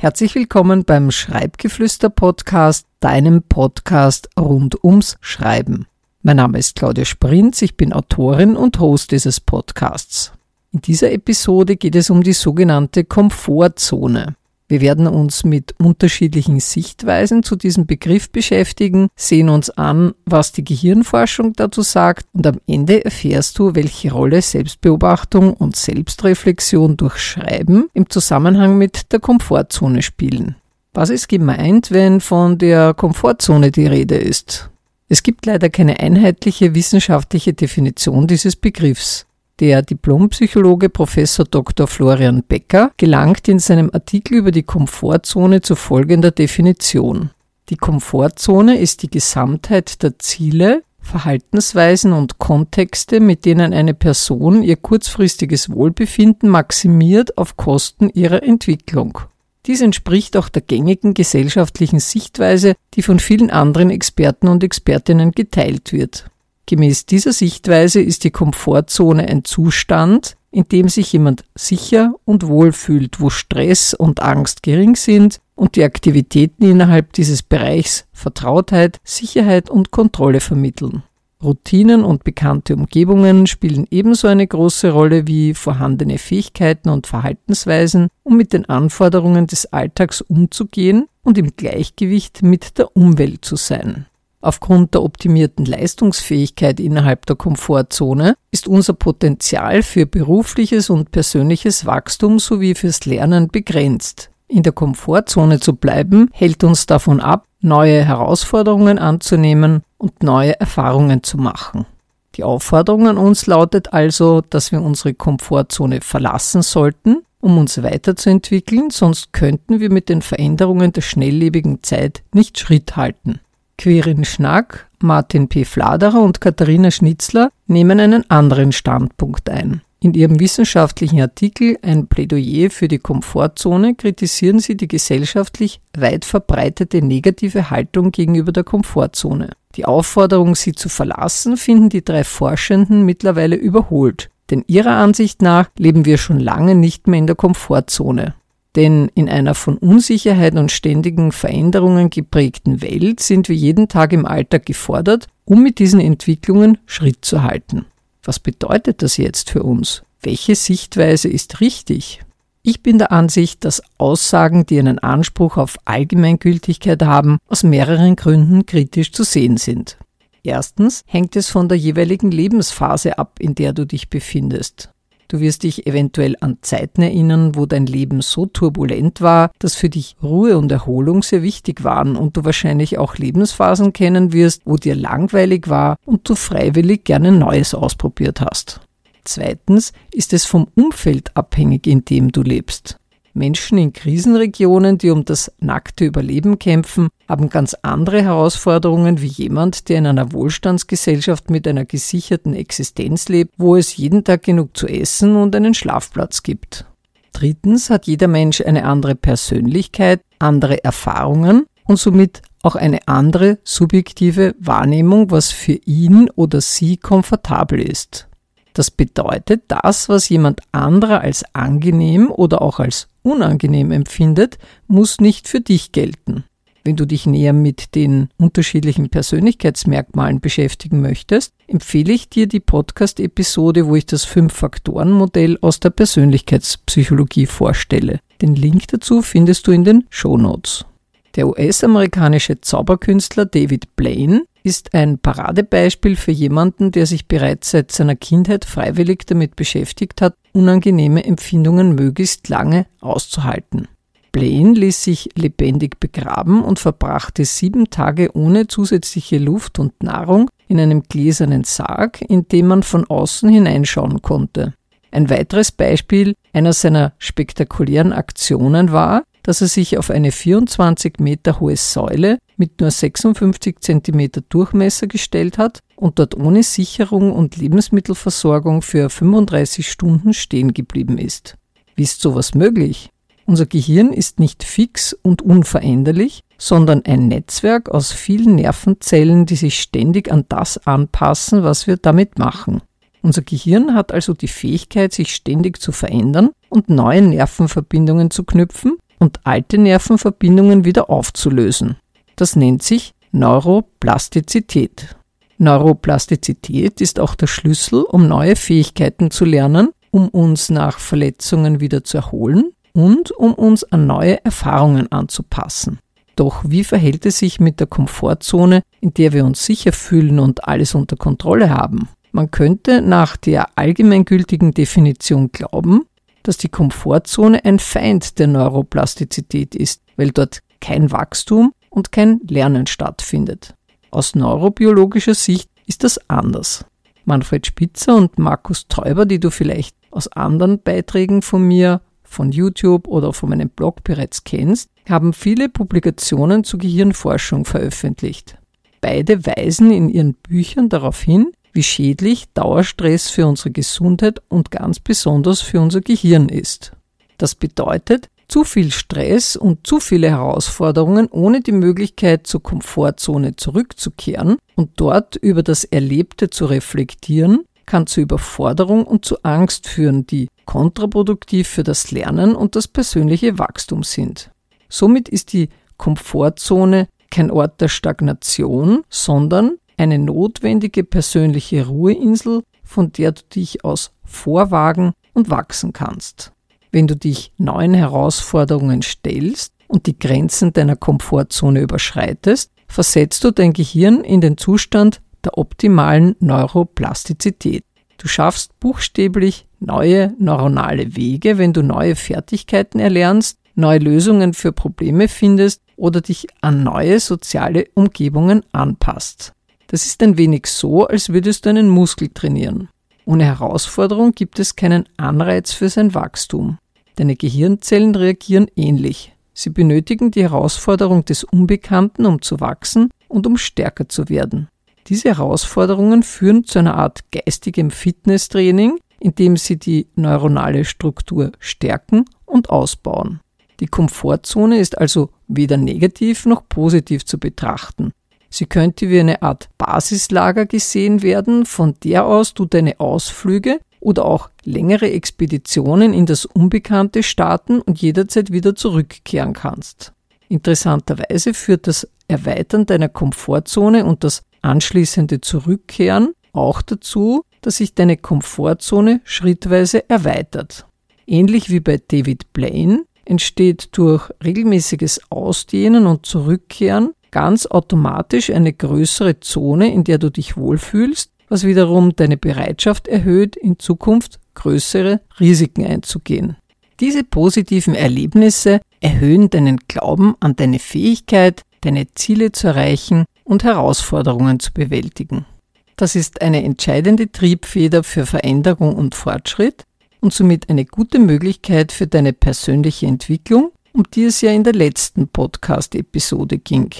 Herzlich willkommen beim Schreibgeflüster Podcast, deinem Podcast rund ums Schreiben. Mein Name ist Claudia Sprinz, ich bin Autorin und Host dieses Podcasts. In dieser Episode geht es um die sogenannte Komfortzone. Wir werden uns mit unterschiedlichen Sichtweisen zu diesem Begriff beschäftigen, sehen uns an, was die Gehirnforschung dazu sagt und am Ende erfährst du, welche Rolle Selbstbeobachtung und Selbstreflexion durch Schreiben im Zusammenhang mit der Komfortzone spielen. Was ist gemeint, wenn von der Komfortzone die Rede ist? Es gibt leider keine einheitliche wissenschaftliche Definition dieses Begriffs. Der Diplompsychologe Professor Dr. Florian Becker gelangt in seinem Artikel über die Komfortzone zu folgender Definition. Die Komfortzone ist die Gesamtheit der Ziele, Verhaltensweisen und Kontexte, mit denen eine Person ihr kurzfristiges Wohlbefinden maximiert auf Kosten ihrer Entwicklung. Dies entspricht auch der gängigen gesellschaftlichen Sichtweise, die von vielen anderen Experten und Expertinnen geteilt wird. Gemäß dieser Sichtweise ist die Komfortzone ein Zustand, in dem sich jemand sicher und wohl fühlt, wo Stress und Angst gering sind und die Aktivitäten innerhalb dieses Bereichs Vertrautheit, Sicherheit und Kontrolle vermitteln. Routinen und bekannte Umgebungen spielen ebenso eine große Rolle wie vorhandene Fähigkeiten und Verhaltensweisen, um mit den Anforderungen des Alltags umzugehen und im Gleichgewicht mit der Umwelt zu sein. Aufgrund der optimierten Leistungsfähigkeit innerhalb der Komfortzone ist unser Potenzial für berufliches und persönliches Wachstum sowie fürs Lernen begrenzt. In der Komfortzone zu bleiben, hält uns davon ab, neue Herausforderungen anzunehmen und neue Erfahrungen zu machen. Die Aufforderung an uns lautet also, dass wir unsere Komfortzone verlassen sollten, um uns weiterzuentwickeln, sonst könnten wir mit den Veränderungen der schnelllebigen Zeit nicht Schritt halten. Quirin Schnack, Martin P. Fladerer und Katharina Schnitzler nehmen einen anderen Standpunkt ein. In ihrem wissenschaftlichen Artikel Ein Plädoyer für die Komfortzone kritisieren sie die gesellschaftlich weit verbreitete negative Haltung gegenüber der Komfortzone. Die Aufforderung, sie zu verlassen, finden die drei Forschenden mittlerweile überholt. Denn ihrer Ansicht nach leben wir schon lange nicht mehr in der Komfortzone. Denn in einer von Unsicherheit und ständigen Veränderungen geprägten Welt sind wir jeden Tag im Alltag gefordert, um mit diesen Entwicklungen Schritt zu halten. Was bedeutet das jetzt für uns? Welche Sichtweise ist richtig? Ich bin der Ansicht, dass Aussagen, die einen Anspruch auf Allgemeingültigkeit haben, aus mehreren Gründen kritisch zu sehen sind. Erstens hängt es von der jeweiligen Lebensphase ab, in der du dich befindest. Du wirst dich eventuell an Zeiten erinnern, wo dein Leben so turbulent war, dass für dich Ruhe und Erholung sehr wichtig waren und du wahrscheinlich auch Lebensphasen kennen wirst, wo dir langweilig war und du freiwillig gerne Neues ausprobiert hast. Zweitens ist es vom Umfeld abhängig, in dem du lebst. Menschen in Krisenregionen, die um das nackte Überleben kämpfen, haben ganz andere Herausforderungen wie jemand, der in einer Wohlstandsgesellschaft mit einer gesicherten Existenz lebt, wo es jeden Tag genug zu essen und einen Schlafplatz gibt. Drittens hat jeder Mensch eine andere Persönlichkeit, andere Erfahrungen und somit auch eine andere subjektive Wahrnehmung, was für ihn oder sie komfortabel ist. Das bedeutet, das, was jemand anderer als angenehm oder auch als unangenehm empfindet, muss nicht für dich gelten. Wenn du dich näher mit den unterschiedlichen Persönlichkeitsmerkmalen beschäftigen möchtest, empfehle ich dir die Podcast-Episode, wo ich das Fünf-Faktoren-Modell aus der Persönlichkeitspsychologie vorstelle. Den Link dazu findest du in den Show Notes. Der US-amerikanische Zauberkünstler David Blaine ist ein Paradebeispiel für jemanden, der sich bereits seit seiner Kindheit freiwillig damit beschäftigt hat, unangenehme Empfindungen möglichst lange auszuhalten. Blaine ließ sich lebendig begraben und verbrachte sieben Tage ohne zusätzliche Luft und Nahrung in einem gläsernen Sarg, in dem man von außen hineinschauen konnte. Ein weiteres Beispiel einer seiner spektakulären Aktionen war, dass er sich auf eine 24 Meter hohe Säule mit nur 56 Zentimeter Durchmesser gestellt hat und dort ohne Sicherung und Lebensmittelversorgung für 35 Stunden stehen geblieben ist. Wie ist sowas möglich? Unser Gehirn ist nicht fix und unveränderlich, sondern ein Netzwerk aus vielen Nervenzellen, die sich ständig an das anpassen, was wir damit machen. Unser Gehirn hat also die Fähigkeit, sich ständig zu verändern und neue Nervenverbindungen zu knüpfen, und alte Nervenverbindungen wieder aufzulösen. Das nennt sich Neuroplastizität. Neuroplastizität ist auch der Schlüssel, um neue Fähigkeiten zu lernen, um uns nach Verletzungen wieder zu erholen und um uns an neue Erfahrungen anzupassen. Doch wie verhält es sich mit der Komfortzone, in der wir uns sicher fühlen und alles unter Kontrolle haben? Man könnte nach der allgemeingültigen Definition glauben, dass die Komfortzone ein Feind der Neuroplastizität ist, weil dort kein Wachstum und kein Lernen stattfindet. Aus neurobiologischer Sicht ist das anders. Manfred Spitzer und Markus Täuber, die du vielleicht aus anderen Beiträgen von mir, von YouTube oder von meinem Blog bereits kennst, haben viele Publikationen zur Gehirnforschung veröffentlicht. Beide weisen in ihren Büchern darauf hin, wie schädlich Dauerstress für unsere Gesundheit und ganz besonders für unser Gehirn ist. Das bedeutet, zu viel Stress und zu viele Herausforderungen ohne die Möglichkeit zur Komfortzone zurückzukehren und dort über das Erlebte zu reflektieren, kann zu Überforderung und zu Angst führen, die kontraproduktiv für das Lernen und das persönliche Wachstum sind. Somit ist die Komfortzone kein Ort der Stagnation, sondern eine notwendige persönliche Ruheinsel, von der du dich aus vorwagen und wachsen kannst. Wenn du dich neuen Herausforderungen stellst und die Grenzen deiner Komfortzone überschreitest, versetzt du dein Gehirn in den Zustand der optimalen Neuroplastizität. Du schaffst buchstäblich neue neuronale Wege, wenn du neue Fertigkeiten erlernst, neue Lösungen für Probleme findest oder dich an neue soziale Umgebungen anpasst. Das ist ein wenig so, als würdest du einen Muskel trainieren. Ohne Herausforderung gibt es keinen Anreiz für sein Wachstum. Deine Gehirnzellen reagieren ähnlich. Sie benötigen die Herausforderung des Unbekannten, um zu wachsen und um stärker zu werden. Diese Herausforderungen führen zu einer Art geistigem Fitnesstraining, indem sie die neuronale Struktur stärken und ausbauen. Die Komfortzone ist also weder negativ noch positiv zu betrachten. Sie könnte wie eine Art Basislager gesehen werden, von der aus du deine Ausflüge oder auch längere Expeditionen in das Unbekannte starten und jederzeit wieder zurückkehren kannst. Interessanterweise führt das Erweitern deiner Komfortzone und das anschließende Zurückkehren auch dazu, dass sich deine Komfortzone schrittweise erweitert. Ähnlich wie bei David Blaine entsteht durch regelmäßiges Ausdehnen und Zurückkehren ganz automatisch eine größere Zone, in der du dich wohlfühlst, was wiederum deine Bereitschaft erhöht, in Zukunft größere Risiken einzugehen. Diese positiven Erlebnisse erhöhen deinen Glauben an deine Fähigkeit, deine Ziele zu erreichen und Herausforderungen zu bewältigen. Das ist eine entscheidende Triebfeder für Veränderung und Fortschritt und somit eine gute Möglichkeit für deine persönliche Entwicklung, um die es ja in der letzten Podcast-Episode ging.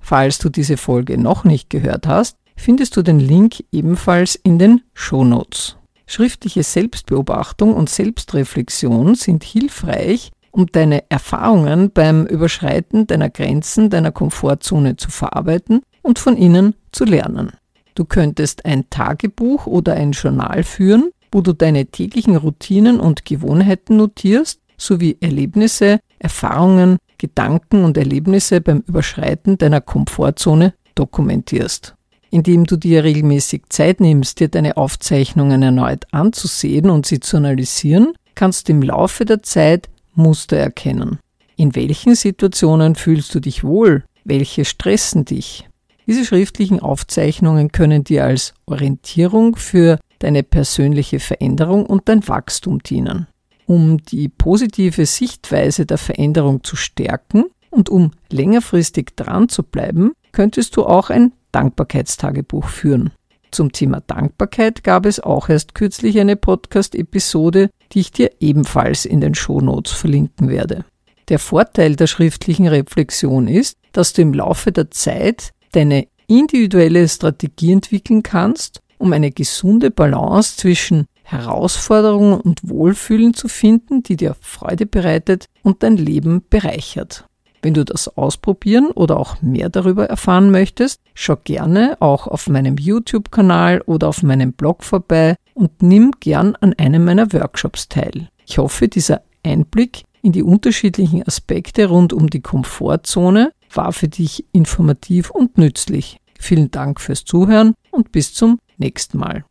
Falls du diese Folge noch nicht gehört hast, findest du den Link ebenfalls in den Shownotes. Schriftliche Selbstbeobachtung und Selbstreflexion sind hilfreich, um deine Erfahrungen beim Überschreiten deiner Grenzen deiner Komfortzone zu verarbeiten und von ihnen zu lernen. Du könntest ein Tagebuch oder ein Journal führen, wo du deine täglichen Routinen und Gewohnheiten notierst, sowie Erlebnisse, Erfahrungen, Gedanken und Erlebnisse beim Überschreiten deiner Komfortzone dokumentierst. Indem du dir regelmäßig Zeit nimmst, dir deine Aufzeichnungen erneut anzusehen und sie zu analysieren, kannst du im Laufe der Zeit Muster erkennen. In welchen Situationen fühlst du dich wohl? Welche stressen dich? Diese schriftlichen Aufzeichnungen können dir als Orientierung für deine persönliche Veränderung und dein Wachstum dienen um die positive Sichtweise der Veränderung zu stärken und um längerfristig dran zu bleiben, könntest du auch ein Dankbarkeitstagebuch führen. Zum Thema Dankbarkeit gab es auch erst kürzlich eine Podcast-Episode, die ich dir ebenfalls in den Shownotes verlinken werde. Der Vorteil der schriftlichen Reflexion ist, dass du im Laufe der Zeit deine individuelle Strategie entwickeln kannst, um eine gesunde Balance zwischen Herausforderungen und Wohlfühlen zu finden, die dir Freude bereitet und dein Leben bereichert. Wenn du das ausprobieren oder auch mehr darüber erfahren möchtest, schau gerne auch auf meinem YouTube-Kanal oder auf meinem Blog vorbei und nimm gern an einem meiner Workshops teil. Ich hoffe, dieser Einblick in die unterschiedlichen Aspekte rund um die Komfortzone war für dich informativ und nützlich. Vielen Dank fürs Zuhören und bis zum nächsten Mal.